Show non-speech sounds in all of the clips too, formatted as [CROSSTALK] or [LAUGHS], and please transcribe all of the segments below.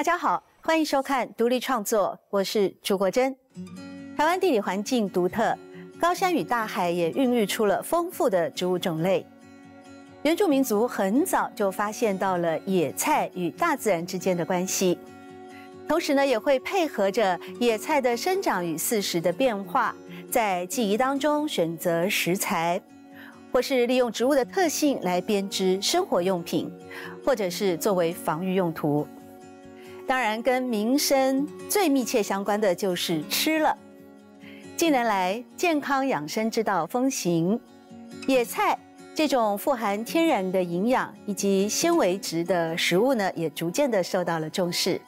大家好，欢迎收看独立创作，我是朱国珍。台湾地理环境独特，高山与大海也孕育出了丰富的植物种类。原住民族很早就发现到了野菜与大自然之间的关系，同时呢，也会配合着野菜的生长与四时的变化，在记忆当中选择食材，或是利用植物的特性来编织生活用品，或者是作为防御用途。当然，跟民生最密切相关的就是吃了。近年来，健康养生之道风行，野菜这种富含天然的营养以及纤维质的食物呢，也逐渐的受到了重视。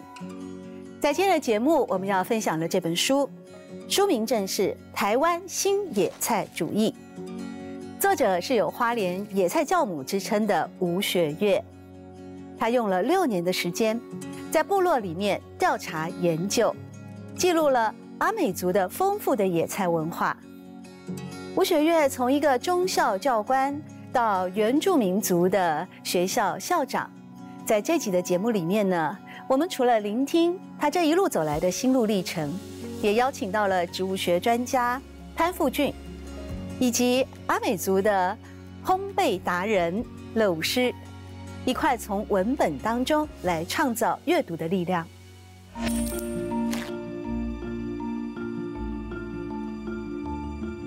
在今天的节目，我们要分享的这本书，书名正是《台湾新野菜主义》，作者是有花莲野菜教母之称的吴雪月，他用了六年的时间。在部落里面调查研究，记录了阿美族的丰富的野菜文化。吴雪月从一个中校教官到原住民族的学校校长，在这集的节目里面呢，我们除了聆听他这一路走来的心路历程，也邀请到了植物学专家潘富俊，以及阿美族的烘焙达人乐舞师。一块从文本当中来创造阅读的力量。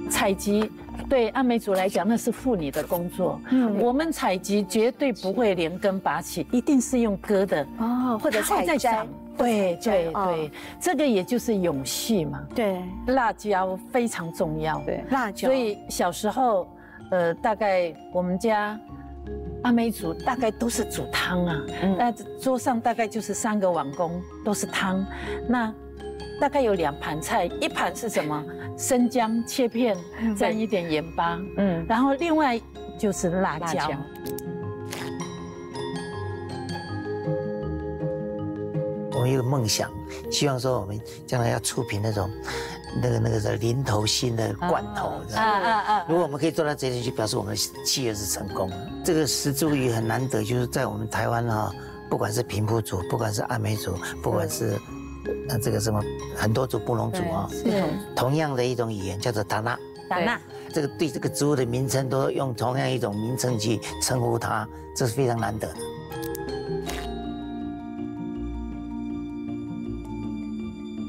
采集对阿美族来讲，那是妇女的工作。嗯，我们采集绝对不会连根拔起，一定是用割的哦，或者采摘。对对对，这个也就是永续嘛。对，辣椒非常重要。对，辣椒。所以小时候，呃，大概我们家。阿美族大概都是煮汤啊，那桌上大概就是三个碗公都是汤，那大概有两盘菜，一盘是什么？生姜切片，蘸一点盐巴，嗯，然后另外就是辣椒。我们有梦想，希望说我们将来要出品那种。那个那个是零头新的罐头，啊啊啊！如果我们可以做到这点，就表示我们的企业是成功了。这个石柱鱼很难得，就是在我们台湾哈，不管是平埔族，不管是阿美族，不管是那这个什么很多族布农族啊，同样的一种语言叫做达纳。达纳，这个对这个植物的名称都用同样一种名称去称呼它，这是非常难得的。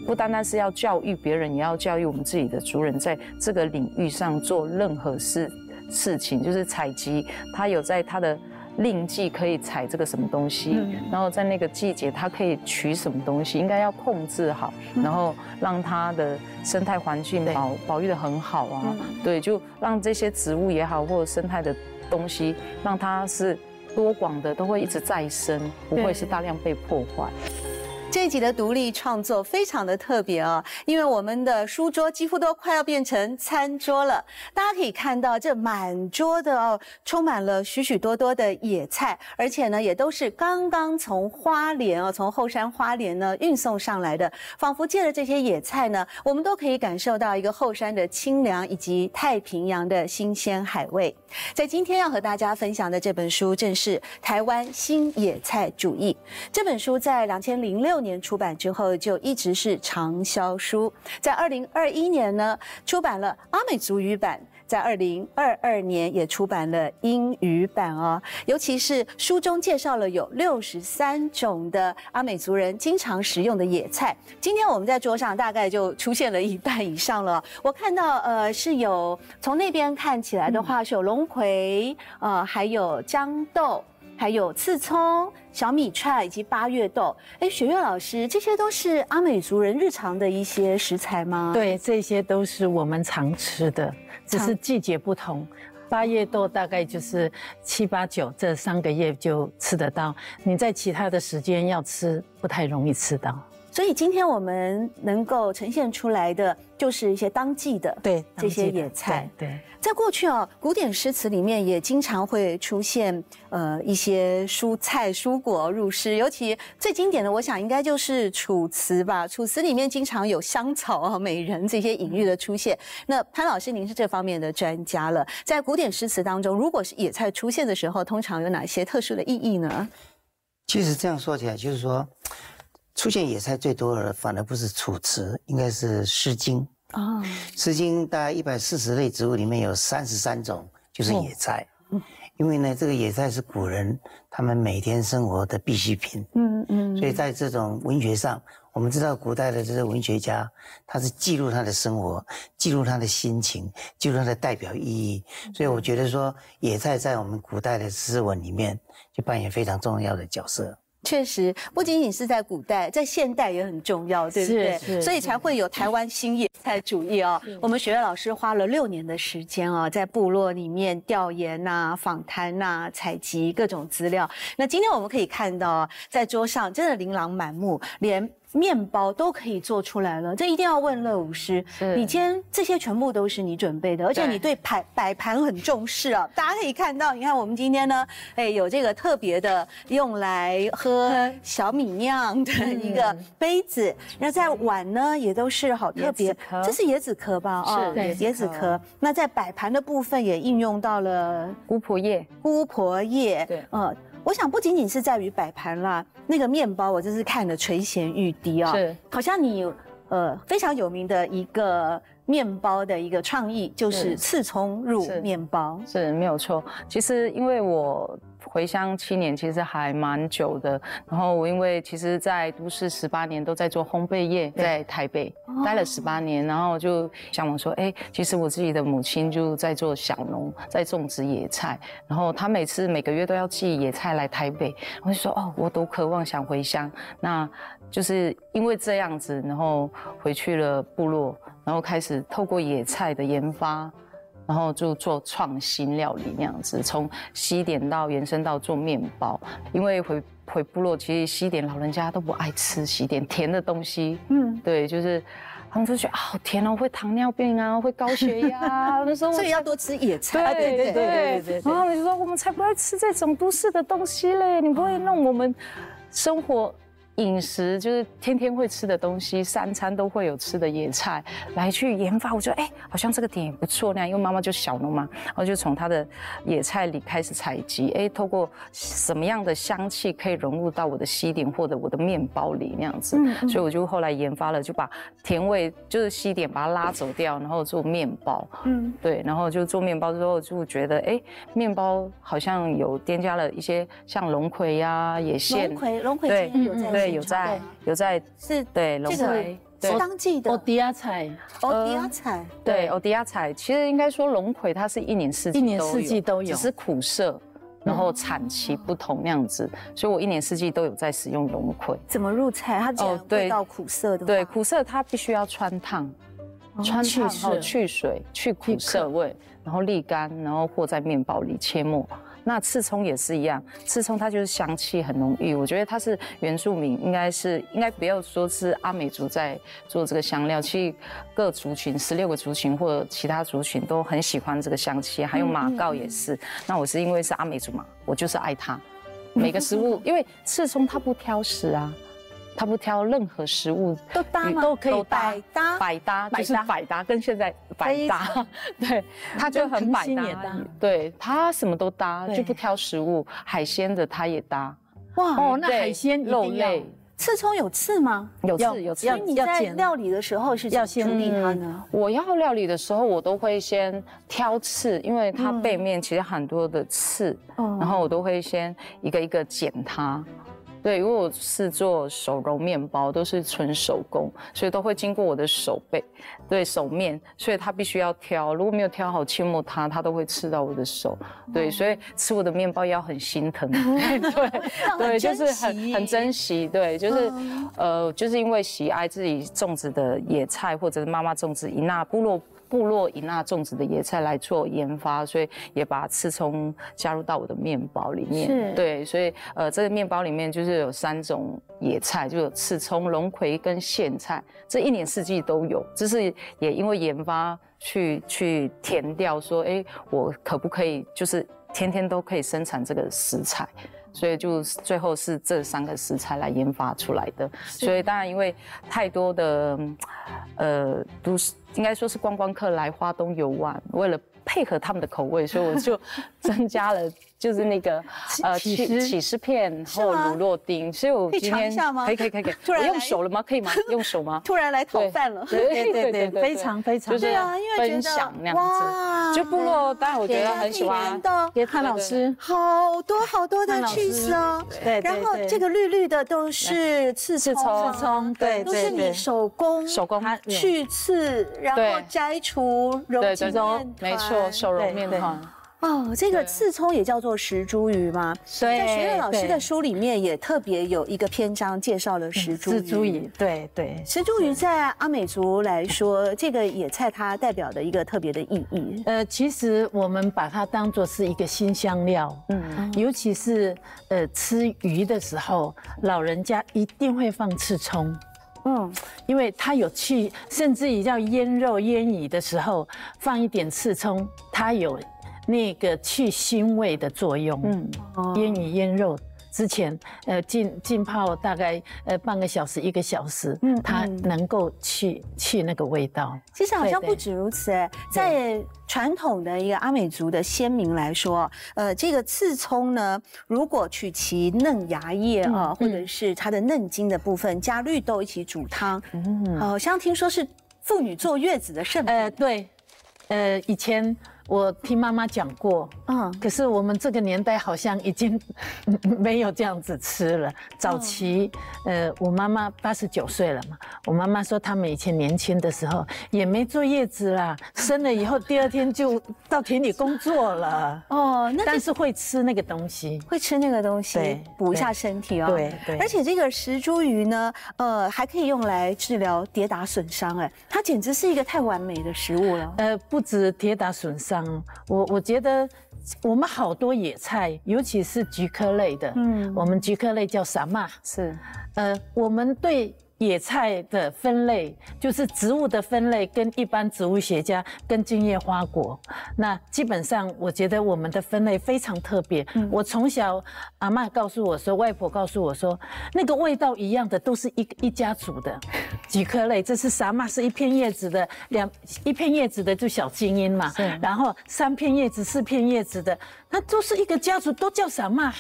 不单单是要教育别人，也要教育我们自己的族人，在这个领域上做任何事事情，就是采集，他有在他的令季可以采这个什么东西，然后在那个季节他可以取什么东西，应该要控制好，然后让它的生态环境保保育的很好啊，对，就让这些植物也好，或者生态的东西，让它是多广的，都会一直再生，不会是大量被破坏。这一集的独立创作非常的特别哦，因为我们的书桌几乎都快要变成餐桌了。大家可以看到，这满桌的哦，充满了许许多多的野菜，而且呢，也都是刚刚从花莲哦，从后山花莲呢运送上来的。仿佛借着这些野菜呢，我们都可以感受到一个后山的清凉，以及太平洋的新鲜海味。在今天要和大家分享的这本书，正是《台湾新野菜主义》。这本书在两千零六年。年出版之后就一直是畅销书，在二零二一年呢出版了阿美族语版，在二零二二年也出版了英语版哦。尤其是书中介绍了有六十三种的阿美族人经常食用的野菜，今天我们在桌上大概就出现了一半以上了。我看到呃是有从那边看起来的话是有龙葵，呃还有豇豆。还有刺葱、小米串以及八月豆。哎，雪月老师，这些都是阿美族人日常的一些食材吗？对，这些都是我们常吃的，只是季节不同。八月豆大概就是七八九这三个月就吃得到，你在其他的时间要吃不太容易吃到。所以今天我们能够呈现出来的，就是一些当季的对这些野菜。对，在过去哦，古典诗词里面也经常会出现呃一些蔬菜蔬果入诗，尤其最经典的，我想应该就是《楚辞》吧。《楚辞》里面经常有香草啊、美人这些隐喻的出现。那潘老师，您是这方面的专家了，在古典诗词当中，如果是野菜出现的时候，通常有哪些特殊的意义呢？其实这样说起来，就是说。出现野菜最多的反而不是楚辞，应该是《诗经》啊，《诗经》大概一百四十类植物里面有三十三种就是野菜。因为呢，这个野菜是古人他们每天生活的必需品。嗯嗯。所以在这种文学上，我们知道古代的这些文学家，他是记录他的生活，记录他的心情，记录他的代表意义。所以我觉得说，野菜在我们古代的诗文里面就扮演非常重要的角色。确实，不仅仅是在古代，在现代也很重要，对不对？所以才会有台湾新野菜主义哦。我们学院老师花了六年的时间啊，在部落里面调研呐、访谈呐、采集各种资料。那今天我们可以看到，在桌上真的琳琅满目，连。面包都可以做出来了，这一定要问乐舞师。你今天这些全部都是你准备的，而且你对摆摆盘很重视啊。大家可以看到，你看我们今天呢，哎，有这个特别的用来喝小米酿的一个杯子，那在碗呢也都是好特别，这是椰子壳吧？是椰子壳。那在摆盘的部分也应用到了姑婆叶，姑婆叶。对，嗯。我想不仅仅是在于摆盘啦，那个面包我真是看得垂涎欲滴啊！是，好像你呃非常有名的一个面包的一个创意，就是刺葱入面包，是没有错。其实因为我。回乡七年其实还蛮久的，然后我因为其实，在都市十八年都在做烘焙业，在台北待了十八年，然后就想我说，哎，其实我自己的母亲就在做小农，在种植野菜，然后她每次每个月都要寄野菜来台北，我就说，哦，我都渴望想回乡，那就是因为这样子，然后回去了部落，然后开始透过野菜的研发。然后就做创新料理那样子，从西点到延伸到做面包。因为回回部落，其实西点老人家都不爱吃西点甜的东西。嗯，对，就是他们就觉得啊，好甜哦，会糖尿病啊，会高血压。那时候所以要多吃野菜。对对对对对。然后你说我们才不爱吃这种都市的东西嘞，你不会弄我们生活。饮食就是天天会吃的东西，三餐都会有吃的野菜来去研发。我觉得哎，好像这个点也不错那样，因为妈妈就小农嘛，然后就从她的野菜里开始采集。哎，透过什么样的香气可以融入到我的西点或者我的面包里那样子，所以我就后来研发了，就把甜味就是西点把它拉走掉，然后做面包。嗯，对，然后就做面包之后就觉得哎，面包好像有添加了一些像龙葵呀、野苋。龙葵，龙葵对对。有在有在是对龙葵，是当季的。欧迪亚菜，欧迪亚菜，对欧迪亚菜，其实应该说龙葵它是一年四季，一年四季都有，只是苦涩，然后产期不同那样子，所以我一年四季都有在使用龙葵。怎么入菜？它哦，味道苦涩的，对苦涩它必须要穿烫，穿烫后去水去苦涩味，然后沥干，然后和在面包里切末。那刺葱也是一样，刺葱它就是香气很浓郁，我觉得它是原住民，应该是应该不要说是阿美族在做这个香料，其实各族群十六个族群或者其他族群都很喜欢这个香气，还有马告也是。那我是因为是阿美族嘛，我就是爱它。每个食物，因为刺葱它不挑食啊。他不挑任何食物都搭吗？都可以百搭，百搭就是百搭，跟现在 [LAUGHS] 百搭，对，他就很百搭，对他什么都搭，就不挑食物，海鲜的他也搭。哇哦，那海鲜肉类，刺葱有刺吗？有刺。有刺。你在料理的时候是要先处理它呢？我要料理的时候，我都会先挑刺，因为它背面其实很多的刺，然后我都会先一个一个剪它。对，因为我是做手揉面包，都是纯手工，所以都会经过我的手背，对手面，所以它必须要挑，如果没有挑好切末，它它都会刺到我的手。对，所以吃我的面包要很心疼。[LAUGHS] 对对，就是很很珍惜。对，就是呃，就是因为喜爱自己种植的野菜，或者是妈妈种植伊那部落。部落以那种植的野菜来做研发，所以也把刺葱加入到我的面包里面。对，所以呃，这个面包里面就是有三种野菜，就有刺葱、龙葵跟苋菜，这一年四季都有。这是也因为研发去去填掉，说哎，我可不可以就是天天都可以生产这个食材？所以就最后是这三个食材来研发出来的。所以当然因为太多的呃都是。应该说是观光客来花东游玩，为了配合他们的口味，所以我就 [LAUGHS] 增加了就是那个呃起司？起司片或乳酪丁，所以我今天可以可以可以可以，[LAUGHS] 突然用手了吗？可以吗？[LAUGHS] 用手吗？突然来讨饭了，对对对，非常非常，就是啊，因为分享那样子，就部落，当然我觉得很喜欢。的，给潘老师。好多好多的 cheese 哦，对，然后这个绿绿的都是刺刺葱，刺葱，对，都是你手工手工去刺，然后摘除揉成面没错，手揉面团。哦，这个刺葱也叫做石茱萸吗？对，在学院老师的书里面也特别有一个篇章介绍了石茱萸。对对，石茱萸在阿美族来说，这个野菜它代表的一个特别的意义。呃，其实我们把它当做是一个新香料，嗯，尤其是呃吃鱼的时候，老人家一定会放刺葱，嗯，因为它有去，甚至于要腌肉腌鱼的时候放一点刺葱，它有。那个去腥味的作用，嗯，腌鱼腌肉之前，呃，浸浸泡大概呃半个小时一个小时，嗯，它能够去去那个味道。其实好像不止如此，哎，在传统的一个阿美族的先民来说，呃，这个刺葱呢，如果取其嫩芽叶啊，或者是它的嫩茎的部分，加绿豆一起煮汤，嗯，好像听说是妇女坐月子的圣品。呃，对，呃，以前。我听妈妈讲过，嗯，可是我们这个年代好像已经 [LAUGHS] 没有这样子吃了。早期，呃，我妈妈八十九岁了嘛，我妈妈说他们以前年轻的时候也没坐月子啦，[LAUGHS] 生了以后第二天就到田里工作了。哦，那但是会吃那个东西，会吃那个东西，补一下身体哦。对对。而且这个石茱萸呢，呃，还可以用来治疗跌打损伤，哎，它简直是一个太完美的食物了。呃，不止跌打损伤。我我觉得我们好多野菜，尤其是菊科类的，嗯，我们菊科类叫什么？是，呃，我们对。野菜的分类就是植物的分类，跟一般植物学家跟茎叶花果，那基本上我觉得我们的分类非常特别。我从小阿妈告诉我说，外婆告诉我说，那个味道一样的都是一一家族的 [LAUGHS] 几颗类，这是啥嘛？是一片叶子的两一片叶子的就小精英嘛，然后三片叶子四片叶子的，那都是一个家族，都叫什么？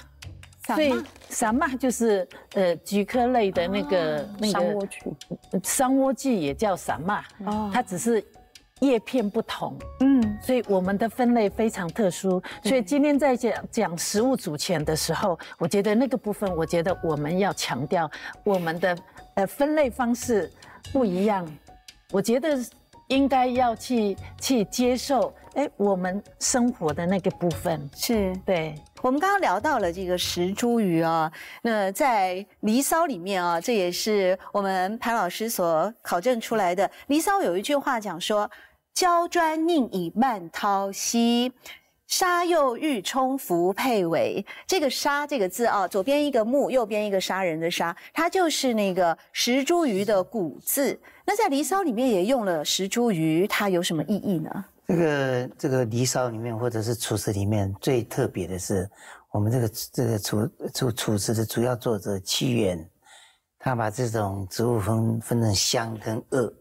所以什么就是呃菊科类的那个那个桑莴苣，桑莴苣也叫什么？哦，它只是叶片不同。嗯，所以我们的分类非常特殊。所以今天在讲讲食物组成的时候，我觉得那个部分，我觉得我们要强调我们的呃分类方式不一样。我觉得应该要去去接受，哎，我们生活的那个部分是对。我们刚刚聊到了这个石茱萸啊，那在《离骚》里面啊，这也是我们潘老师所考证出来的。《离骚》有一句话讲说：“焦砖宁以慢涛兮，沙又欲冲浮佩尾。”这个“沙”这个字啊，左边一个木，右边一个杀人的“杀”，它就是那个石茱萸的古字。那在《离骚》里面也用了石茱萸，它有什么意义呢？这个这个《离骚》里面或者是《楚辞》里面最特别的是，我们这个这个楚楚楚辞的主要作者屈原，他把这种植物分分成香跟恶，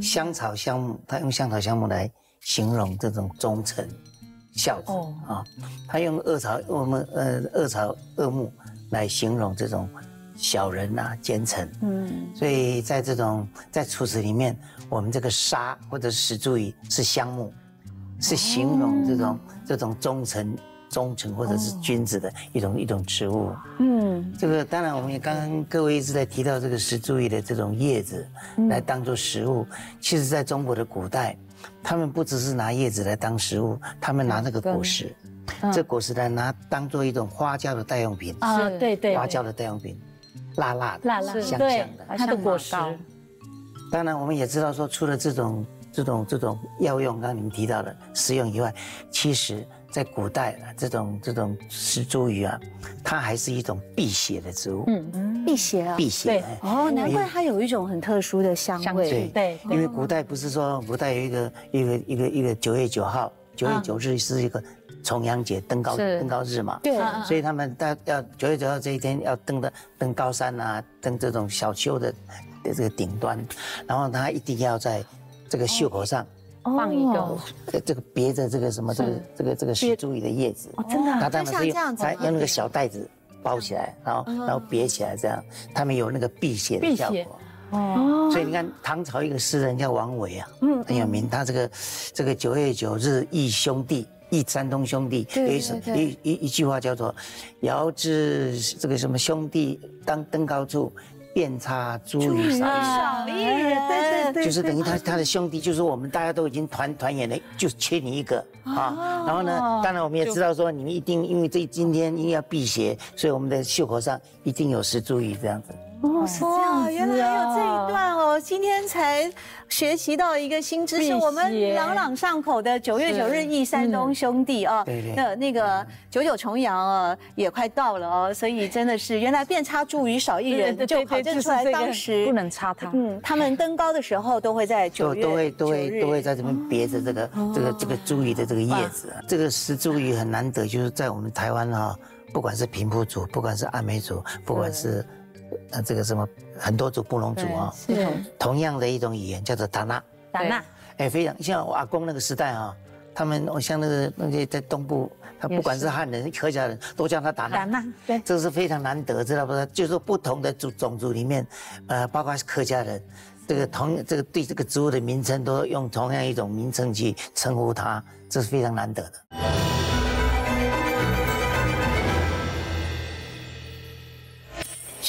香草香木，他用香草香木来形容这种忠臣孝子啊，他用恶草我们呃恶草恶木来形容这种小人呐奸臣，嗯，所以在这种在楚辞里面。我们这个沙或者石茱萸是香木，是形容这种这种忠臣、忠诚或者是君子的一种一种植物。嗯，这个当然我们也刚刚各位一直在提到这个石茱萸的这种叶子来当做食物。其实，在中国的古代，他们不只是拿叶子来当食物，他们拿那个果实，这果实来拿当做一种花椒的代用品。啊，对对，花椒的代用品，辣辣的，辣辣香香的，它的果实。当然，我们也知道说，除了这种、这种、这种药用，刚刚你们提到的食用以外，其实在古代啊，这种、这种石茱萸啊，它还是一种辟邪的植物。嗯嗯，辟邪啊，辟邪。哦，难怪它有一种很特殊的香味。对，因为古代不是说古代有一个、一个、一个、一个九月九号，九月九日是一个重阳节登高登高日嘛。对。所以他们到要九月九号这一天要登的登高山啊，登这种小丘的。的这个顶端，然后他一定要在这个袖口上放一个，这个别着这个什么这个这个这个石茱萸的叶子，哦，真的，它就像这样子，用那个小袋子包起来，然后然后别起来，这样他们有那个辟邪的效果。哦，所以你看唐朝一个诗人叫王维啊，嗯，很有名。他这个这个九月九日忆兄弟，忆山东兄弟，有一首一一一句话叫做“遥知这个什么兄弟当登高处，遍插茱萸少一人”，对对对，就是等于他他的兄弟，就是我们大家都已经团团圆了，就缺你一个啊。然后呢，当然我们也知道说，你们一定因为这今天因为要辟邪，所以我们的袖口上一定有石茱萸这样子。哦，是这样，原来还有这一段哦，今天才学习到一个新知识，我们朗朗上口的九月九日忆山东兄弟啊，那那个九九重阳啊也快到了哦，所以真的是原来遍插茱萸少一人，就考证出来当时不能插它，嗯，他们登高的时候都会在九月都会都会都会在这边别着这个这个这个茱萸的这个叶子，这个石茱萸很难得，就是在我们台湾哈，不管是平埔族，不管是阿美族，不管是。呃，这个什么很多族布隆族啊，是。同样的一种语言叫做达纳，达纳，哎，非常像我阿公那个时代啊，他们像那个那些在东部，他不管是汉人、客家人，都叫他达纳，达纳，对，这是非常难得，知道不？就是不同的族种族里面，呃，包括客家人，这个同这个对这个植物的名称都用同样一种名称去称呼它，这是非常难得的。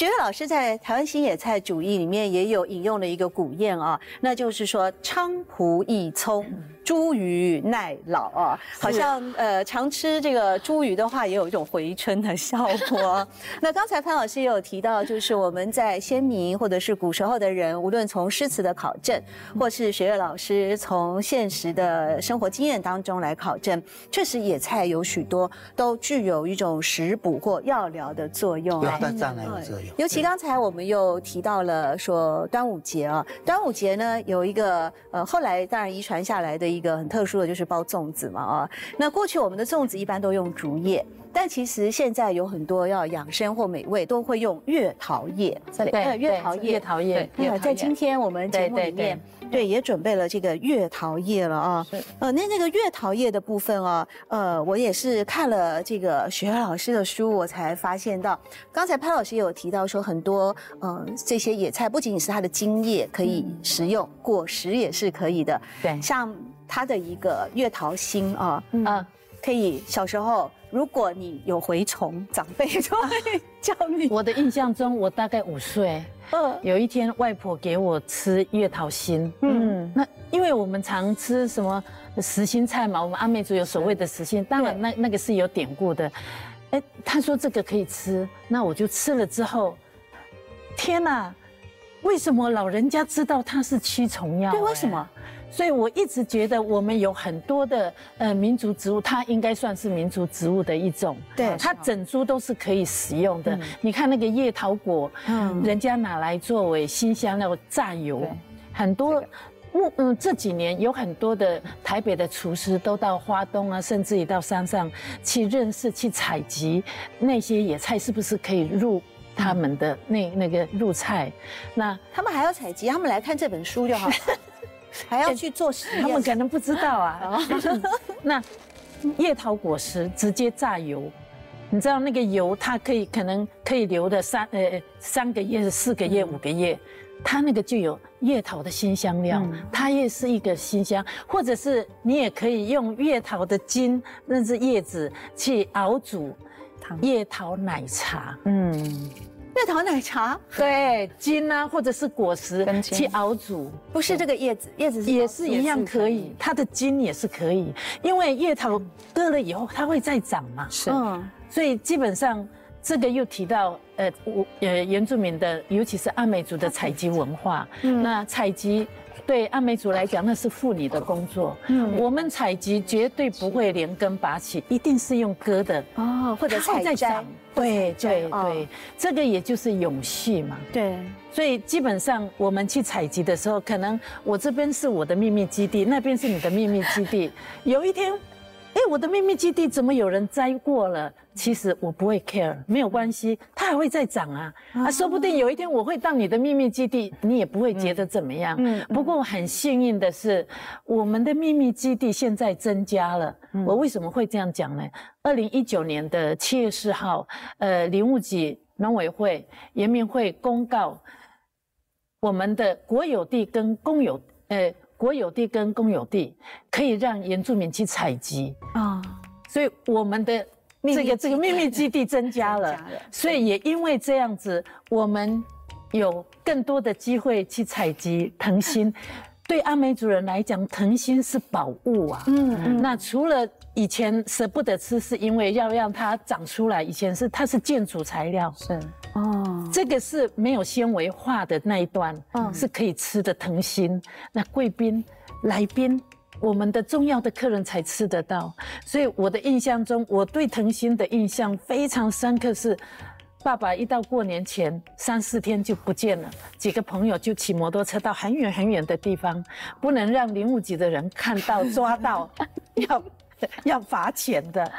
学月老师在台湾新野菜主义里面也有引用了一个古谚啊，那就是说菖蒲一葱。茱萸耐老啊，好像呃常吃这个茱萸的话，也有一种回春的效果。[LAUGHS] 那刚才潘老师也有提到，就是我们在先民或者是古时候的人，无论从诗词的考证，或是学乐老师从现实的生活经验当中来考证，确实野菜有许多都具有一种食补或药疗的作用。有的当然有作用。尤其刚才我们又提到了说端午节啊，端午节呢有一个呃后来当然遗传下来的一。一个很特殊的就是包粽子嘛啊，那过去我们的粽子一般都用竹叶，但其实现在有很多要养生或美味都会用月桃叶。对，月桃叶，月桃叶。对，在今天我们节目里面，对，也准备了这个月桃叶了啊。呃，那那个月桃叶的部分啊，呃，我也是看了这个学老师的书，我才发现到，刚才潘老师也有提到说，很多嗯这些野菜不仅仅是它的茎叶可以食用，果实也是可以的。对，像。它的一个月桃心啊，嗯，可以小时候，如果你有蛔虫，长辈就会 [LAUGHS] 叫你。我的印象中，我大概五岁，嗯，有一天外婆给我吃月桃心，嗯，那因为我们常吃什么实心菜嘛，我们阿美族有所谓的实心，当然那那个是有典故的，哎，他说这个可以吃，那我就吃了之后，天哪，为什么老人家知道它是驱虫药？对，为什么？所以我一直觉得我们有很多的呃民族植物，它应该算是民族植物的一种。对，它整株都是可以食用的。你看那个叶桃果，嗯，人家拿来作为新香料榨油，很多。木嗯这几年有很多的台北的厨师都到花东啊，甚至于到山上去认识、去采集那些野菜，是不是可以入他们的那那个入菜？那他们还要采集，他们来看这本书就好。[LAUGHS] 还要去做实验，他们可能不知道啊。[LAUGHS] 那叶桃果实直接榨油，你知道那个油它可以可能可以留的三呃三个月、四个月、五个月，它那个就有叶桃的新香料，它也是一个新香，或者是你也可以用叶桃的茎那是叶子去熬煮叶桃奶茶，嗯。月桃奶茶，对金啊，或者是果实去熬煮，不是这个叶子，叶子也是一样可以，它的茎也是可以，因为叶桃割了以后它会再长嘛，是，所以基本上这个又提到呃我呃原住民的，尤其是阿美族的采集文化，嗯。那采集。对阿美族来讲，那是妇女的工作。嗯，我们采集绝对不会连根拔起，一定是用割的哦，或者采摘。对对对，这个也就是永续嘛。对，所以基本上我们去采集的时候，可能我这边是我的秘密基地，那边是你的秘密基地。有一天，哎，我的秘密基地怎么有人摘过了？其实我不会 care，没有关系，它还会再长啊。啊，说不定有一天我会到你的秘密基地，你也不会觉得怎么样。嗯。不过很幸运的是，我们的秘密基地现在增加了。我为什么会这样讲呢？二零一九年的七月四号，呃，林务局农委会研明会公告，我们的国有地跟公有，呃。国有地跟公有地可以让原住民去采集啊，所以我们的这个这个秘密基地增加了，所以也因为这样子，我们有更多的机会去采集藤心。对阿美族人来讲，藤心是宝物啊。嗯嗯。那除了以前舍不得吃，是因为要让它长出来。以前是它是建筑材料。是。哦。这个是没有纤维化的那一段，嗯，是可以吃的藤心。那贵宾来宾，我们的重要的客人才吃得到。所以我的印象中，我对藤心的印象非常深刻是。爸爸一到过年前三四天就不见了，几个朋友就骑摩托车到很远很远的地方，不能让林务局的人看到抓到，[LAUGHS] 要 [LAUGHS] 要罚钱的。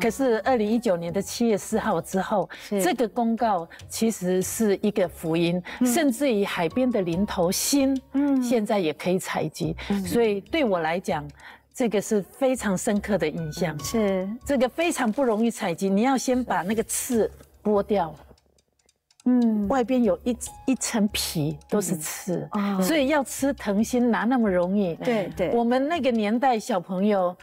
可是二零一九年的七月四号之后，这个公告其实是一个福音，甚至于海边的零头心，嗯，现在也可以采集。所以对我来讲，这个是非常深刻的印象。是这个非常不容易采集，你要先把那个刺。剥掉，嗯，外边有一一层皮都是刺，所以要吃藤心哪那么容易？对对，我们那个年代小朋友。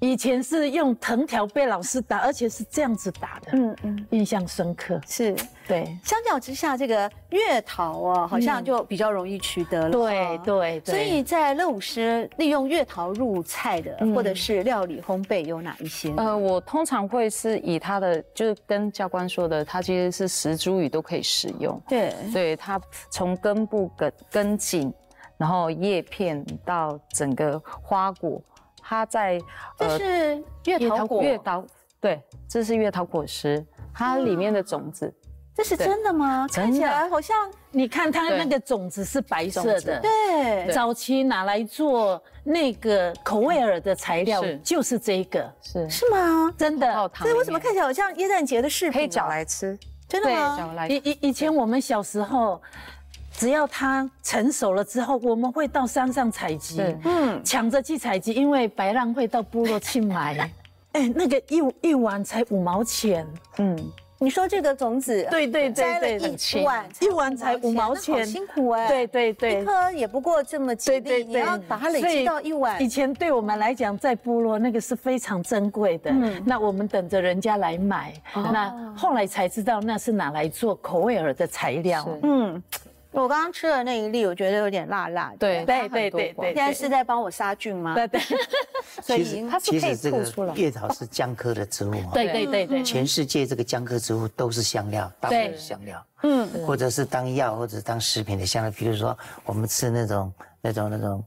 以前是用藤条被老师打，而且是这样子打的，嗯嗯，印象深刻。是，对。相较之下，这个月桃啊，好像就比较容易取得了。对对对。所以在乐舞师利用月桃入菜的，或者是料理烘焙有哪一些？呃，我通常会是以它的，就是跟教官说的，它其实是十株语都可以使用。对。对它从根部、根根茎，然后叶片到整个花果。它在，这是月桃果，月桃，对，这是月桃果实，它里面的种子，这是真的吗？看起来好像，你看它那个种子是白色的，对，早期拿来做那个口味尔的材料就是这个，是是吗？真的，所以为什么看起来好像耶诞节的饰品？可以嚼来吃，真的吗？以以以前我们小时候。只要它成熟了之后，我们会到山上采集，嗯，抢着去采集，因为白浪会到部落去买，[LAUGHS] 哎，那个一一碗才五毛钱，嗯，你说这个种子，对对对对，一碗一碗才五毛钱，辛苦哎，对对对，一颗也不过这么几粒，你要把它累积到一碗。以前对我们来讲，在部落那个是非常珍贵的，嗯，那我们等着人家来买，那后来才知道那是拿来做口味尔的材料，嗯。我刚刚吃的那一粒，我觉得有点辣辣的。对对对对对，现在是在帮我杀菌吗？对对。[LAUGHS] 所以它是可以吐出来。月桃是姜科的植物嘛？[LAUGHS] 对对对对。全世界这个姜科植物都是香料，大部分是香料。嗯。或者是当药或者当食品的香料，比如说我们吃那种那种那种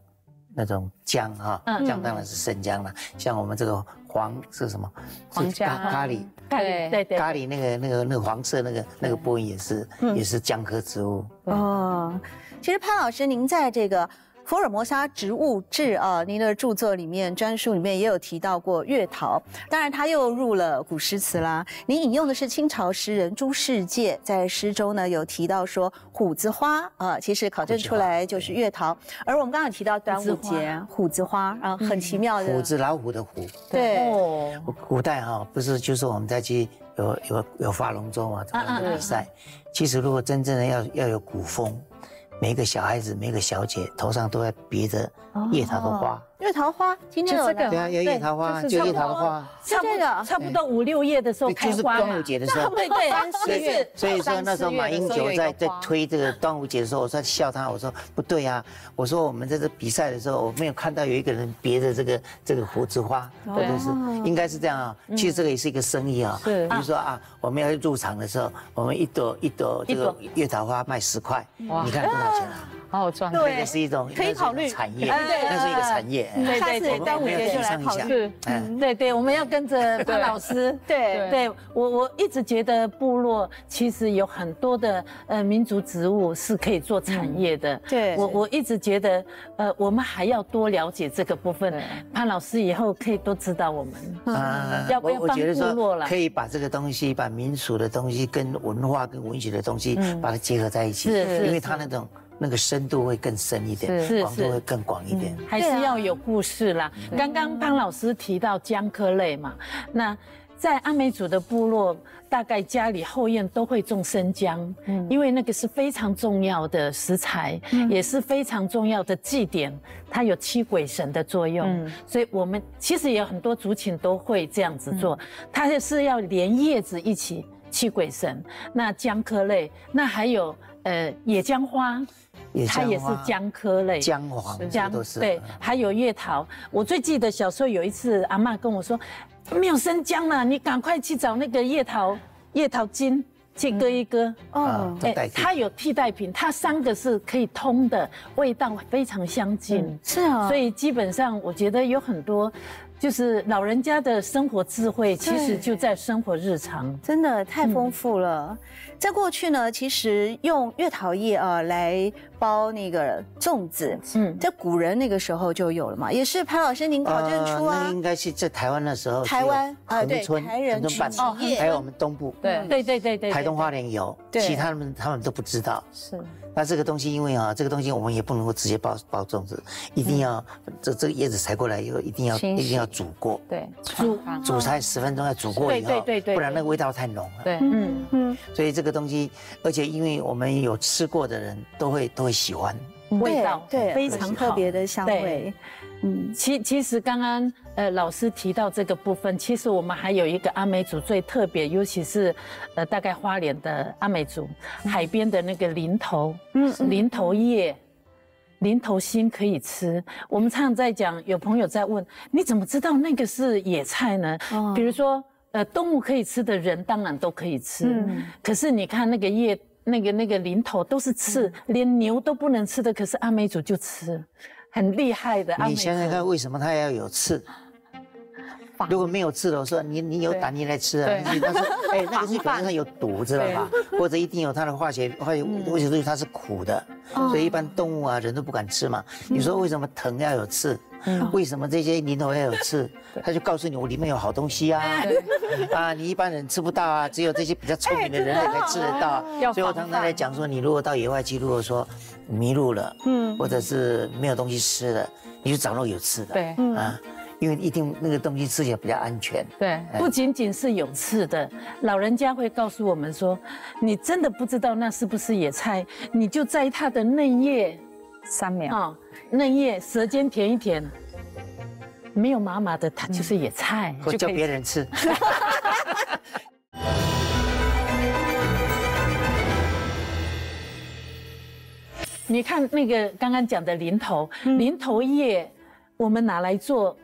那种姜哈，姜当然是生姜了。像我们这个黄是什么？黄姜咖喱。对对对，咖喱那个那个那个黄色那个那个波音也是也是姜科植物哦。其实潘老师，您在这个。福尔摩沙植物志啊，您的著作里面专书里面也有提到过月桃，当然它又入了古诗词啦。您引用的是清朝诗人朱世界在诗中呢有提到说虎子花啊，其实考证出来就是月桃。而我们刚刚提到端午节虎子花啊，很奇妙的虎子老虎的虎。对，古代哈不是就是我们在去有有有划龙舟嘛，这个比赛。其实如果真正的要要有古风。每个小孩子，每个小姐头上都在别着叶桃的花。月桃花，今天有这个，对啊，有叶桃花，就叶桃花，差不多差不多五六月的时候开花。端午节的时候，对对，三四月。所以说那时候马英九在在推这个端午节的时候，我在笑他，我说不对啊，我说我们在这比赛的时候，我没有看到有一个人别着这个这个胡子花，或者是应该是这样啊。其实这个也是一个生意啊，比如说啊，我们要入场的时候，我们一朵一朵这个月桃花卖十块，你看多少钱啊？好好赚。对，是一种可以考虑产业，对那是一个产业。对对对，端午节就来考虑。嗯，对对，我们要跟着 [LAUGHS] 潘老师。对对，我我一直觉得部落其实有很多的呃民族植物是可以做产业的。对，我我一直觉得呃我们还要多了解这个部分。潘老师以后可以多指导我们。啊，要不要帮部落了？可以把这个东西，把民俗的东西跟文化跟文学的东西，把它结合在一起。因为它那种。那个深度会更深一点，广度会更广一点，还是要有故事啦。刚刚潘老师提到姜科类嘛，那在阿美族的部落，大概家里后院都会种生姜，嗯，因为那个是非常重要的食材，也是非常重要的祭典，它有驱鬼神的作用，所以我们其实也有很多族群都会这样子做，它是要连叶子一起驱鬼神。那姜科类，那还有呃野姜花。它也是姜科类，姜黄姜都是对，还有月桃。我最记得小时候有一次，阿妈跟我说，没有生姜了，你赶快去找那个叶桃，叶桃精去割一割。哦，哎，它有替代品，它三个是可以通的，味道非常相近。是啊，所以基本上我觉得有很多。就是老人家的生活智慧，其实就在生活日常，真的太丰富了。在过去呢，其实用月桃叶啊来包那个粽子，嗯，在古人那个时候就有了嘛，也是潘老师您考证出啊。那应该是在台湾的时候，台湾啊对，台人取叶，还有我们东部，对对对对对，台东花莲有，其他们他们都不知道。是。那这个东西，因为啊，这个东西我们也不能够直接包包粽子，一定要这这个叶子采过来以后，一定要一定要煮过，对，煮煮才十分钟，要煮过以后，对对对，不然那个味道太浓了。对，嗯。嗯，所以这个东西，而且因为我们有吃过的人都会都会喜欢。味道对非常特别的香味，嗯，其其实刚刚呃老师提到这个部分，其实我们还有一个阿美族最特别，尤其是呃大概花莲的阿美族海边的那个林头，嗯，林头叶、林头心可以吃。我们常常在讲，有朋友在问，你怎么知道那个是野菜呢？比如说呃动物可以吃的人当然都可以吃，嗯，可是你看那个叶。那个那个零头都是刺，连牛都不能吃的，可是阿美族就吃，很厉害的。你想想看，为什么它要有刺？如果没有刺的，我说你你有胆你来吃啊？他说哎，那个是表面上有毒，知道吧？或者一定有它的化学化学化学东西，它是苦的，所以一般动物啊人都不敢吃嘛。你说为什么藤要有刺？为什么这些鳞头要有刺？他就告诉你，我里面有好东西啊！啊，你一般人吃不到啊，只有这些比较聪明的人类才吃得 [LAUGHS] 到。所以我常常在讲说，你如果到野外去，如果说迷路了，嗯，或者是没有东西吃了，你就找那个有刺的，对，啊，因为一定那个东西吃起来比较安全。对，不仅仅是有刺的，老人家会告诉我们说，你真的不知道那是不是野菜，你就摘它的嫩叶，三秒。哦嫩叶，舌尖舔一舔，没有麻麻的，它就是野菜。就叫别人吃。[LAUGHS] 你看那个刚刚讲的林头，林头叶，我们拿来做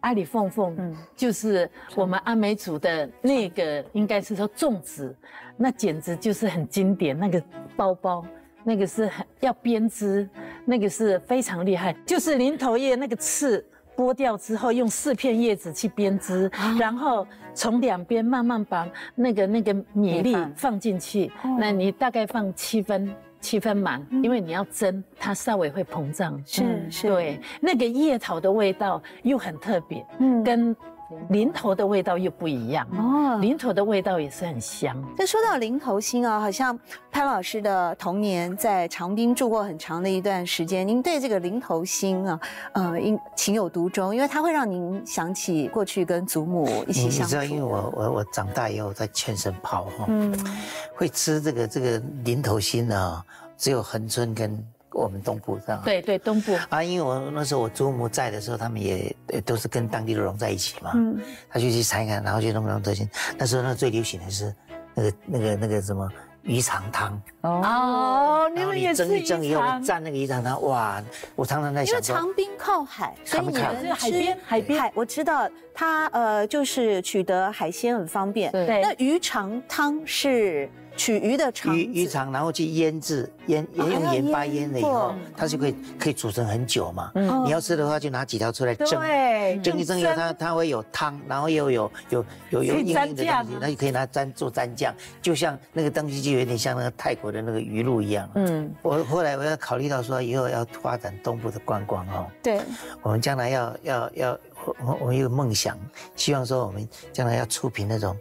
阿里凤凤，嗯就是我们阿美族的那个，应该是说粽子，那简直就是很经典，那个包包。那个是很要编织，那个是非常厉害，就是林头叶那个刺剥掉之后，用四片叶子去编织，然后从两边慢慢把那个那个米粒放进去，那你大概放七分七分满，因为你要蒸，它稍微会膨胀。是是，对，那个叶桃的味道又很特别，嗯，跟。林头的味道又不一样哦，林头的味道也是很香。那说到林头心啊，好像潘老师的童年在长滨住过很长的一段时间，您对这个林头心啊，呃，应情有独钟，因为它会让您想起过去跟祖母一起相处。你知道，因为我我我长大以后在全身跑哈，嗯，会吃这个这个林头心呢，只有恒春跟。我们东部这样，对对东部。啊，因为我那时候我祖母在的时候，他们也都是跟当地的人在一起嘛，嗯，他就去参看，然后就弄弄这些。那时候那最流行的是那个那个那个什么鱼肠汤哦，你们也蒸一蒸以后蘸那个鱼肠汤，哇，我常常在想，因为长滨靠海，所以你们海边海边，我知道它呃就是取得海鲜很方便。对，那鱼肠汤是。取鱼的肠鱼鱼肠，然后去腌制，腌腌用盐巴腌了以后，它就可以可以煮成很久嘛。嗯，你要吃的话，就拿几条出来蒸，蒸一蒸以后，它它会有汤，然后又有有有有硬硬的东西，那就可以拿蘸做蘸酱，就像那个东西就有点像那个泰国的那个鱼露一样。嗯，我后来我要考虑到说以后要发展东部的观光哦。对，我们将来要要要。我我有梦想，希望说我们将来要出品那种，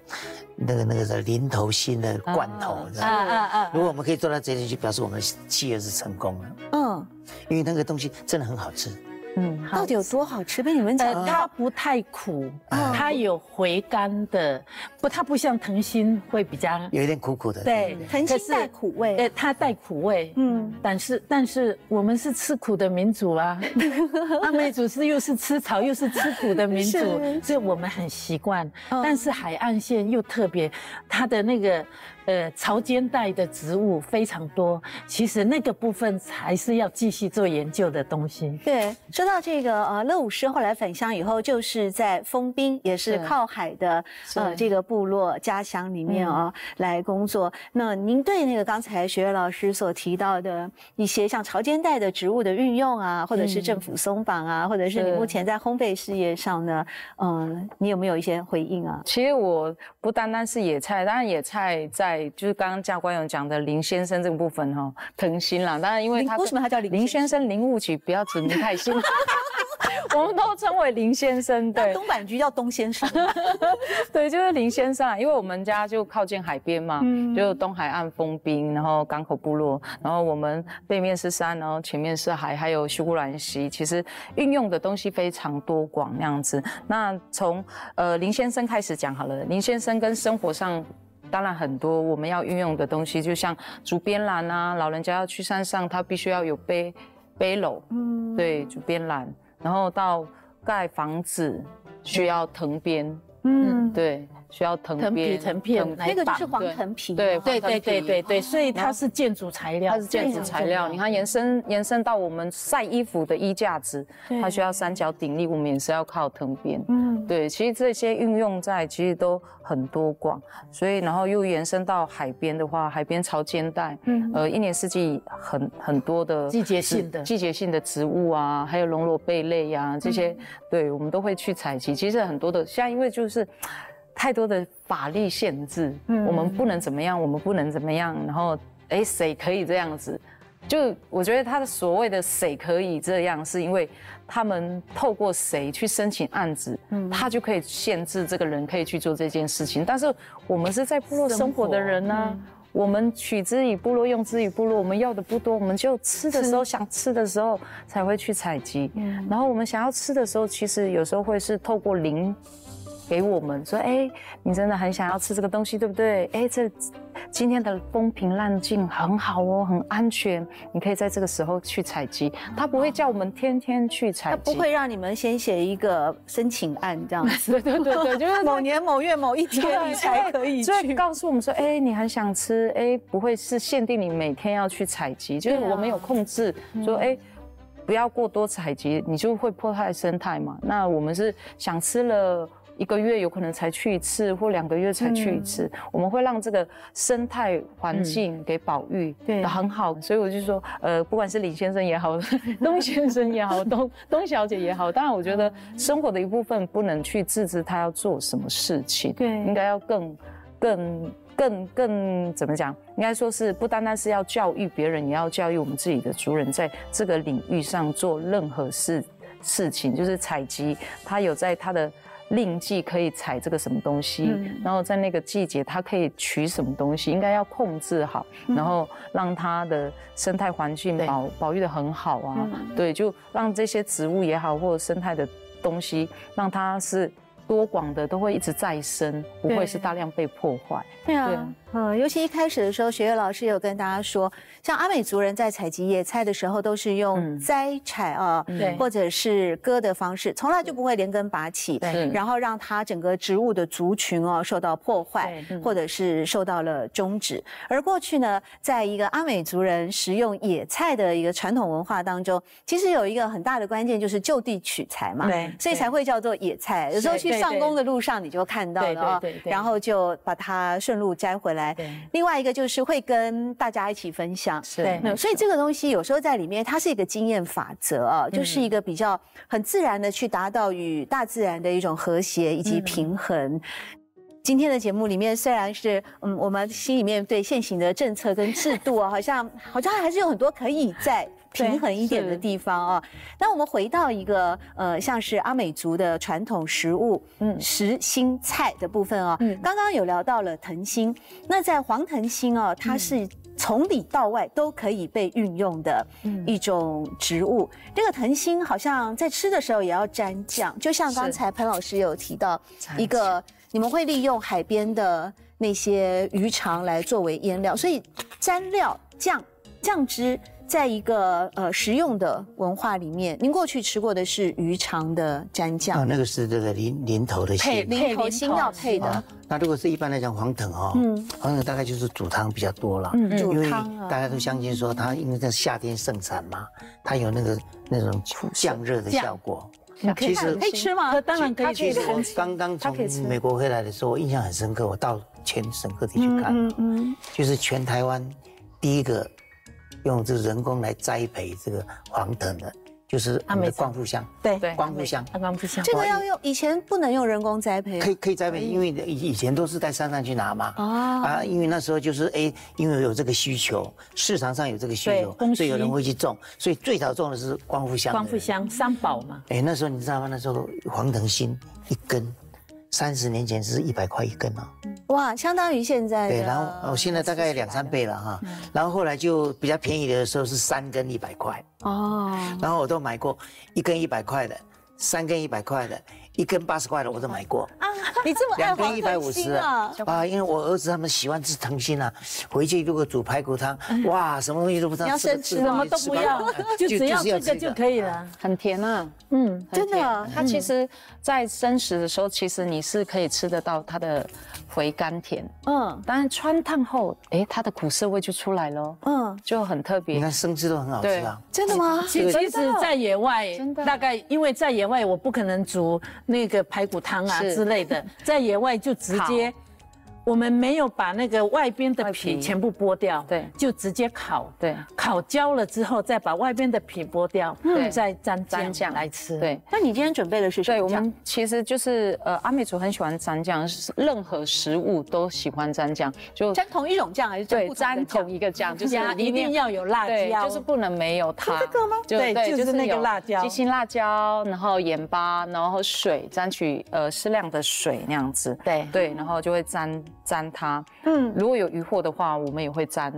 那个那个的零头新的罐头，啊啊啊！如果我们可以做到这点，就表示我们的企业是成功了。嗯，因为那个东西真的很好吃。嗯，到底有多好吃？被你们讲，它不太苦，它有回甘的，不，它不像藤心会比较有一点苦苦的。对，藤心带苦味，呃，它带苦味。嗯，但是但是我们是吃苦的民族啊，[LAUGHS] 阿美族是又是吃草又是吃苦的民族，所以我们很习惯。但是海岸线又特别，它的那个。呃，潮间带的植物非常多，其实那个部分还是要继续做研究的东西。对，说到这个呃，乐舞师后来返乡以后，就是在丰滨，也是靠海的呃这个部落家乡里面啊来工作。那您对那个刚才学老师所提到的一些像潮间带的植物的运用啊，或者是政府松绑啊，或者是你目前在烘焙事业上呢，嗯，你有没有一些回应啊？其实我不单单是野菜，当然野菜在。就是刚刚教官有讲的林先生这个部分哈，腾心啦。当然，因为他为什么他叫林先生？林务局不要指名太姓，[LAUGHS] 我们都称为林先生。对，东板局叫东先生。[LAUGHS] 对，就是林先生。因为我们家就靠近海边嘛，就东海岸封滨，然后港口部落，然后我们背面是山，然后前面是海，还有修古兰溪。其实运用的东西非常多广那样子。那从呃林先生开始讲好了，林先生跟生活上。当然，很多我们要运用的东西，就像竹编篮啊，老人家要去山上，他必须要有背背篓，嗯，对，竹编篮，然后到盖房子需要藤编，嗯，对。需要藤藤皮藤片，那个就是黄藤皮。对对对对对对，所以它是建筑材料。它是建筑材料，你看延伸延伸到我们晒衣服的衣架子，它需要三角鼎立，我们也是要靠藤编。嗯，对，其实这些运用在其实都很多广，所以然后又延伸到海边的话，海边潮间带，嗯，呃，一年四季很很多的季节性的季节性的植物啊，还有龙螺贝类呀这些，对我们都会去采集。其实很多的，现在因为就是。太多的法律限制，嗯我们不能怎么样，我们不能怎么样。然后，哎，谁可以这样子？就我觉得他的所谓的谁可以这样，是因为他们透过谁去申请案子，他就可以限制这个人可以去做这件事情。但是我们是在部落生活的人呢，我们取之于部落，用之于部落。我们要的不多，我们就吃的时候想吃的时候才会去采集。然后我们想要吃的时候，其实有时候会是透过零。给我们说，哎，你真的很想要吃这个东西，对不对？哎，这今天的风平浪静，很好哦，很安全，你可以在这个时候去采集。他不会叫我们天天去采集，他不会让你们先写一个申请案这样子。[LAUGHS] 对对对对，就是 [LAUGHS] 某年某月某一天你才可以去。所以告诉我们说，哎，你很想吃，哎，不会是限定你每天要去采集，就是我们有控制，说，哎，不要过多采集，你就会破坏生态嘛。那我们是想吃了。一个月有可能才去一次，或两个月才去一次。我们会让这个生态环境给保育的很好，所以我就说，呃，不管是李先生也好，[LAUGHS] 东先生也好，东东小姐也好，当然我觉得生活的一部分不能去制止他要做什么事情，对，应该要更更更更怎么讲？应该说是不单单是要教育别人，也要教育我们自己的族人，在这个领域上做任何事事情，就是采集，他有在他的。令季可以采这个什么东西，然后在那个季节它可以取什么东西，应该要控制好，然后让它的生态环境保保育的很好啊。对，就让这些植物也好，或者生态的东西，让它是多广的，都会一直再生，不会是大量被破坏。对啊。嗯，尤其一开始的时候，学月老师有跟大家说，像阿美族人在采集野菜的时候，都是用摘采啊，对，或者是割的方式，从来就不会连根拔起，对，然后让它整个植物的族群哦受到破坏，或者是受到了终止。而过去呢，在一个阿美族人食用野菜的一个传统文化当中，其实有一个很大的关键就是就地取材嘛，对，所以才会叫做野菜。有时候去上工的路上你就看到了对对，然后就把它顺路摘回来。另外一个就是会跟大家一起分享，是，所以这个东西有时候在里面，它是一个经验法则啊，就是一个比较很自然的去达到与大自然的一种和谐以及平衡。今天的节目里面，虽然是嗯，我们心里面对现行的政策跟制度啊，好像好像还是有很多可以在平衡一点的地方啊。那我们回到一个呃，像是阿美族的传统食物，嗯，实心菜的部分啊。嗯，刚刚有聊到了藤心，那在黄藤心啊，它是从里到外都可以被运用的一种植物。这个藤心好像在吃的时候也要沾酱，就像刚才潘老师有提到一个。你们会利用海边的那些鱼肠来作为腌料，所以蘸料酱酱汁，在一个呃食用的文化里面，您过去吃过的是鱼肠的蘸酱啊，那个是这个林林头的心，林头心要配的。那如果是一般来讲黄藤哦，嗯，黄藤大概就是煮汤比较多了，嗯，因为大家都相信说它因为在夏天盛产嘛，它有那个那种降热的效果。其实可以吃吗？当然可以吃。我刚刚从美国回来的时候，我印象很深刻。我到全省各地去看，嗯嗯，就是全台湾第一个用这人工来栽培这个黄藤的。就是阿美光复香，对。对，光复香，光复香，这个要用，以前不能用人工栽培，可以可以栽培，因为以以前都是在山上去拿嘛，啊啊，因为那时候就是哎，因为有这个需求，市场上有这个需求，所以有人会去种，所以最早种的是光复香，光复香三宝嘛，哎，那时候你知道吗？那时候黄藤心一根。三十年前是一百块一根哦，哇，相当于现在对，然后我现在大概两三倍了哈，然后后来就比较便宜的时候是三根一百块。哦，然后我都买过一根一百块的，三根一百块的。一根八十块的我都买过啊！你这么两根一百五十啊？啊，因为我儿子他们喜欢吃藤心啊，回去如果煮排骨汤，哇，什么东西都不知道，吃什么都不要，就只要这个就可以了，很甜啊。嗯，真的，它其实，在生食的时候，其实你是可以吃得到它的回甘甜。嗯，当然穿烫后，哎，它的苦涩味就出来了。嗯，就很特别。你看生吃都很好吃啊。真的吗？其实，在野外，大概因为在野外，我不可能煮。那个排骨汤啊之类的，[LAUGHS] 在野外就直接。我们没有把那个外边的皮全部剥掉，对，就直接烤，对，烤焦了之后再把外边的皮剥掉，对，再沾沾酱。来吃。对，那你今天准备的是什么？对，我们其实就是呃，阿美族很喜欢沾酱，任何食物都喜欢沾酱，就沾同一种酱还是对，沾同一个酱，就是一定要有辣椒，就是不能没有它。这个吗？对，就是那个辣椒，鸡心辣椒，然后盐巴，然后水，沾取呃适量的水那样子。对。对，然后就会沾沾它。嗯，如果有鱼货的话，我们也会沾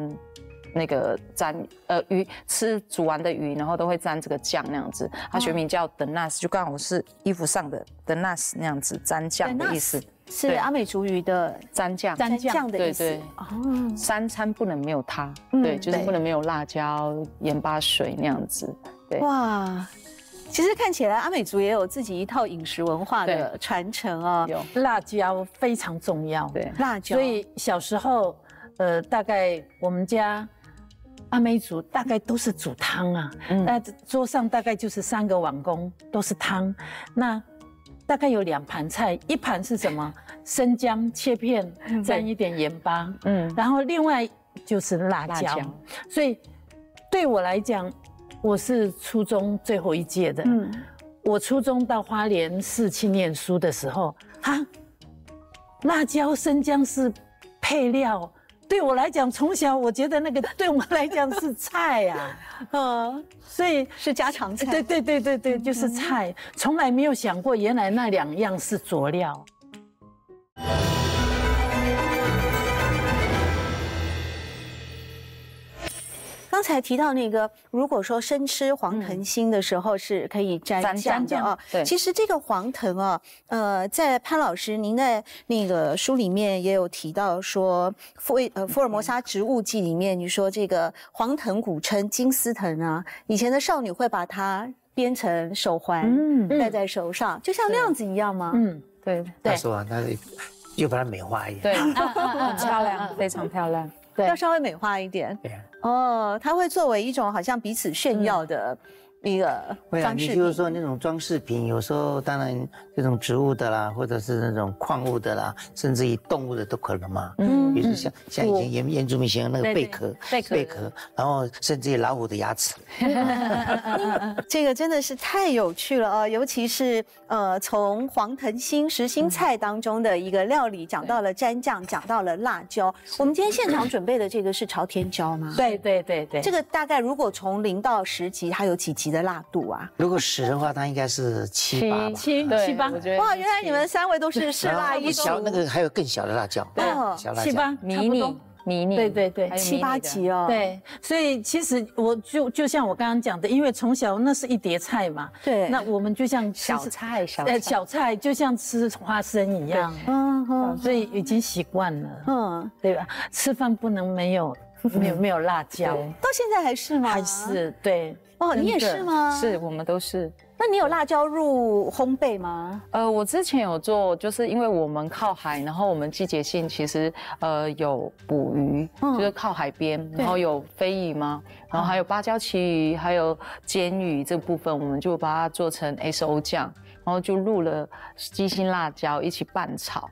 那个沾呃鱼吃煮完的鱼，然后都会沾这个酱那样子。它学名叫 the nas，就刚好是衣服上的 the nas 那样子沾酱的意思，是阿美族语的沾酱沾酱的意思。对对哦，三餐不能没有它，对，就是不能没有辣椒、盐巴、水那样子。对哇。其实看起来阿美族也有自己一套饮食文化的传承啊，有。辣椒非常重要，对。辣椒。所以小时候，呃，大概我们家阿美族大概都是煮汤啊，那桌上大概就是三个碗公都是汤，那大概有两盘菜，一盘是什么？生姜切片，沾一点盐巴，嗯，然后另外就是辣椒。所以对我来讲。我是初中最后一届的，嗯，我初中到花莲市去念书的时候，哈，辣椒、生姜是配料，对我来讲，从小我觉得那个对我来讲是菜呀，[LAUGHS] 嗯，所以是家常菜，对对对对对，就是菜，从来没有想过原来那两样是佐料。才提到那个，如果说生吃黄藤心的时候是可以沾酱的啊。对，其实这个黄藤啊，呃，在潘老师您的那个书里面也有提到说，福呃福尔摩沙植物记里面，你说这个黄藤古称金丝藤啊，以前的少女会把它编成手环，戴在手上，就像那样子一样吗？嗯，对。对。他说，那又把它美化一点，对，[LAUGHS] 很漂亮，非常漂亮。对。要稍微美化一点，对哦，它会作为一种好像彼此炫耀的一个装饰品。就是说那种装饰品，有时候当然这种植物的啦，或者是那种矿物的啦，甚至于动物的都可能嘛。嗯，比如像像以前原原住民形容那个贝壳，贝壳，贝壳，然后甚至于老虎的牙齿。[LAUGHS] 这个真的是太有趣了啊！尤其是呃，从黄藤心实心菜当中的一个料理，讲到了蘸酱，讲到了辣椒。我们今天现场准备的这个是朝天椒吗？对对对对。这个大概如果从零到十级，它有几级的辣度啊？如果十的话，它应该是七八七七八。哇，原来你们三位都是是辣一小那个还有更小的辣椒，对，小辣椒七八迷你。迷你对对对，七八级哦。对，所以其实我就就像我刚刚讲的，因为从小那是一碟菜嘛。对。那我们就像小菜小呃小菜，就像吃花生一样。嗯哼。所以已经习惯了。嗯，对吧？吃饭不能没有没有没有辣椒。[LAUGHS] 到现在还是吗？还是对。哦，你也是吗？是我们都是。那你有辣椒入烘焙吗？呃，我之前有做，就是因为我们靠海，然后我们季节性其实呃有捕鱼，就是靠海边，然后有飞鱼吗？然后还有芭蕉旗鱼，还有煎鱼这部分，我们就把它做成 S O 酱，然后就入了鸡心辣椒一起拌炒，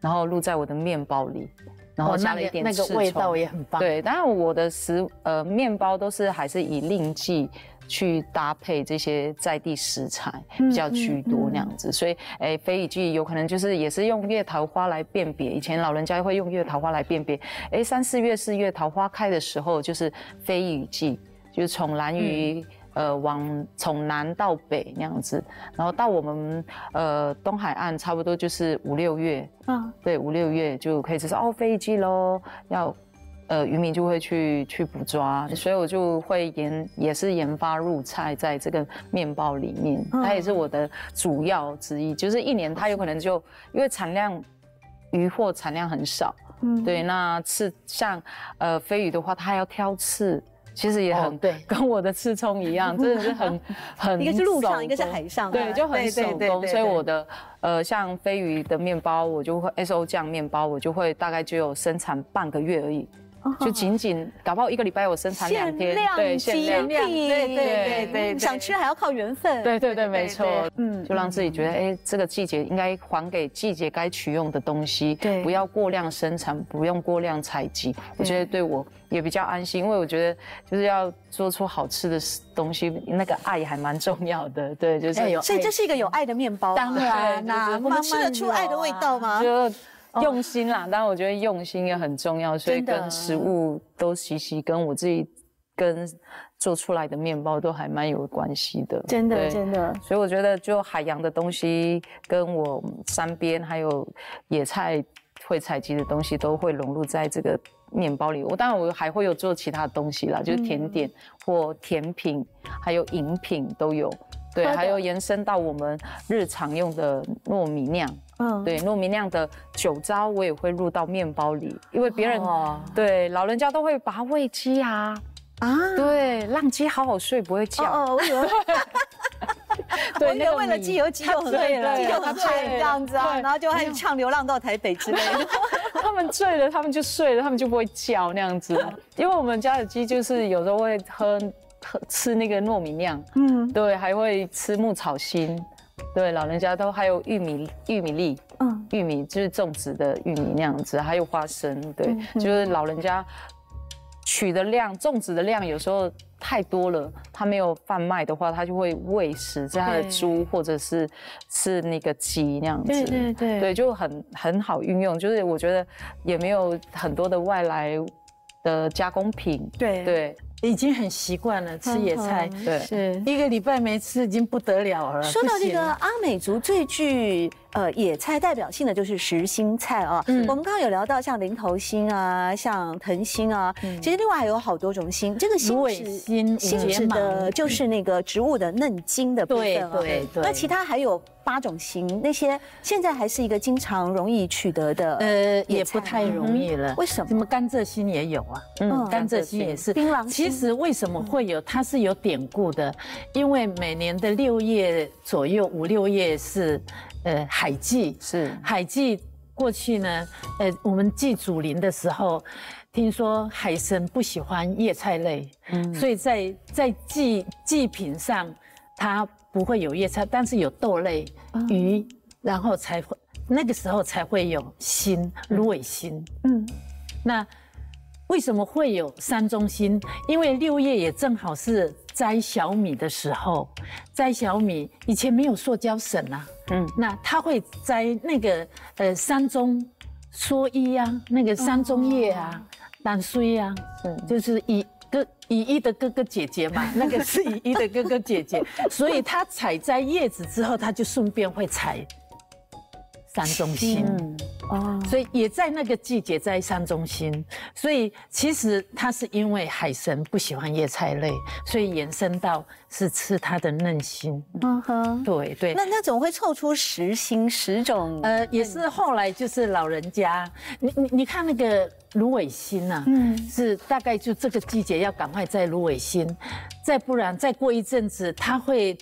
然后入在我的面包里，然后加了一点那个味道也很棒。对，当然我的食呃面包都是还是以令季。去搭配这些在地食材比较居多那样子，所以诶，飞羽季有可能就是也是用月桃花来辨别。以前老人家会用月桃花来辨别，诶，三四月四月桃花开的时候就是飞羽季，就是从南屿呃往从南到北那样子，然后到我们呃东海岸差不多就是五六月，嗯，对，五六月就可以吃哦飞羽季喽，要。呃，渔民就会去去捕抓，所以我就会研，也是研发入菜在这个面包里面，它也是我的主要之一。就是一年它有可能就因为产量渔获产量很少，嗯，对，那刺像呃飞鱼的话，它要挑刺，其实也很对，跟我的刺葱一样，[LAUGHS] 真的是很很一个是陆上，一个是海上，对，就很手工。所以我的呃像飞鱼的面包，我就会 S O 酱面包，我就会大概只有生产半个月而已。就仅仅搞不好一个礼拜我生产两天，对，限量品，对对对对，想吃还要靠缘分，对对对，没错，嗯，就让自己觉得，哎，这个季节应该还给季节该取用的东西，对，不要过量生产，不用过量采集，我觉得对我也比较安心，因为我觉得就是要做出好吃的东西，那个爱还蛮重要的，[LAUGHS] 对，就是，所以这是一个有爱的面包，当然啦，我们吃得出爱的味道吗？就。用心啦，但我觉得用心也很重要，所以跟食物都息息跟我自己跟做出来的面包都还蛮有关系的。真的，真的。所以我觉得，就海洋的东西跟我山边还有野菜会采集的东西，都会融入在这个面包里。我当然我还会有做其他的东西啦，就是甜点或甜品，还有饮品都有。对，还有延伸到我们日常用的糯米酿。嗯，对，糯米酿的酒糟我也会入到面包里，因为别人对老人家都会把它喂鸡啊。啊，对，让鸡好好睡，不会叫。哦，我以为，[LAUGHS] 对，那个为了鸡油，鸡油很醉了，鸡油很醉这样子啊，然后就开始唱《流浪到台北》之类的。[LAUGHS] 他们醉了，他们就睡了，他们就不会叫那样子。[LAUGHS] 因为我们家的鸡就是有时候会喝喝吃那个糯米酿，嗯，对，还会吃牧草心。对，老人家都还有玉米、玉米粒，嗯，玉米就是种植的玉米那样子，还有花生，对，就是老人家取的量、种植的量有时候太多了，他没有贩卖的话，他就会喂食这样的猪或者是是那个鸡那样子，对对对，对，就很很好运用，就是我觉得也没有很多的外来的加工品，对对。已经很习惯了吃野菜，对，是。一个礼拜没吃已经不得了了。说到这个阿美族最具呃野菜代表性的就是实心菜啊，嗯，我们刚刚有聊到像林头心啊，像藤心啊，其实另外还有好多种心，这个心心心指的就是那个植物的嫩茎的部分对对对。那其他还有八种心，那些现在还是一个经常容易取得的，呃，也不太容易了。为什么？什么甘蔗心也有啊？嗯，甘蔗心也是。槟榔其实为什么会有？它是有典故的，因为每年的六月左右，五六月是，呃，海祭。是海祭过去呢，呃，我们祭祖灵的时候，听说海神不喜欢叶菜类，嗯，所以在在祭祭品上，它不会有叶菜，但是有豆类、鱼，然后才会那个时候才会有心芦苇心，嗯，那为什么会有山中心？因为六月也正好是摘小米的时候，摘小米以前没有塑胶绳啊，嗯，那他会摘那个呃山中蓑衣啊，那个山中叶啊。淡水啊，嗯就是以哥以一的哥哥姐姐嘛，[LAUGHS] 那个是以一的哥哥姐姐，所以他采摘叶子之后，他就顺便会采。山中心哦，所以也在那个季节在山中心，所以其实它是因为海参不喜欢叶菜类，所以延伸到是吃它的嫩心。嗯哼，对对。那那怎么会凑出十心十种？呃，也是后来就是老人家，你你你看那个芦苇心呐，嗯，是大概就这个季节要赶快摘芦苇心，再不然再过一阵子它会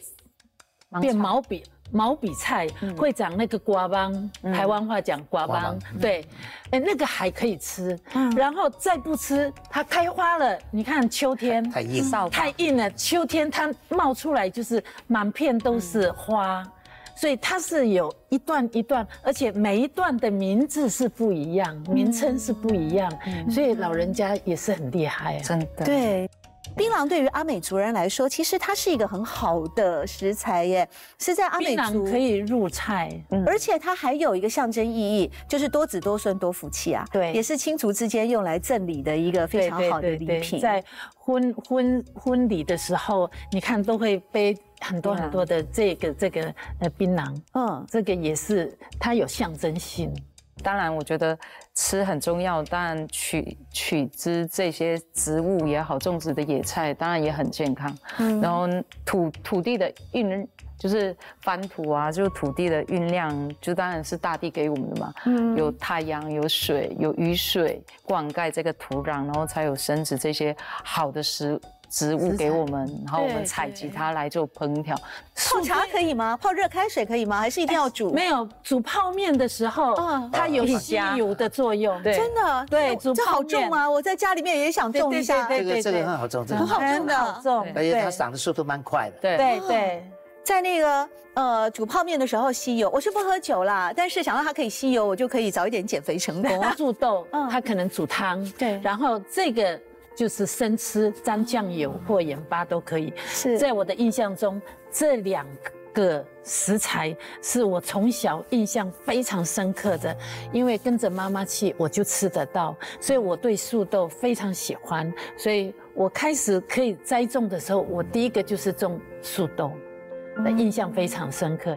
变毛笔。毛笔菜会长那个瓜帮，台湾话讲瓜帮，对，哎，那个还可以吃，然后再不吃，它开花了，你看秋天太硬，太硬了，秋天它冒出来就是满片都是花，所以它是有一段一段，而且每一段的名字是不一样，名称是不一样，所以老人家也是很厉害，真的，对。槟榔对于阿美族人来说，其实它是一个很好的食材耶，是在阿美族可以入菜，而且它还有一个象征意义，就是多子多孙多福气啊。对，也是亲族之间用来赠礼的一个非常好的礼品。在婚婚婚礼的时候，你看都会背很多很多的这个这个呃槟榔，嗯，这个也是它有象征性。当然，我觉得吃很重要。当然，取取之这些植物也好，种植的野菜当然也很健康。嗯，然后土土地的运，就是翻土啊，就是土地的运量，就当然是大地给我们的嘛。嗯，有太阳，有水，有雨水灌溉这个土壤，然后才有生殖这些好的食。植物给我们，然后我们采集它来做烹调。泡茶可以吗？泡热开水可以吗？还是一定要煮？没有，煮泡面的时候，它有吸油的作用。对，真的，对，煮这好重啊！我在家里面也想种一下。这个这个很好种，很好种的，种，而且它长的速度蛮快的。对对对，在那个呃煮泡面的时候吸油，我是不喝酒啦，但是想到它可以吸油，我就可以早一点减肥成功。煮豆，它可能煮汤。对，然后这个。就是生吃沾酱油或盐巴都可以。是在我的印象中，这两个食材是我从小印象非常深刻的，因为跟着妈妈去，我就吃得到，所以我对树豆非常喜欢。所以我开始可以栽种的时候，我第一个就是种树豆，那印象非常深刻。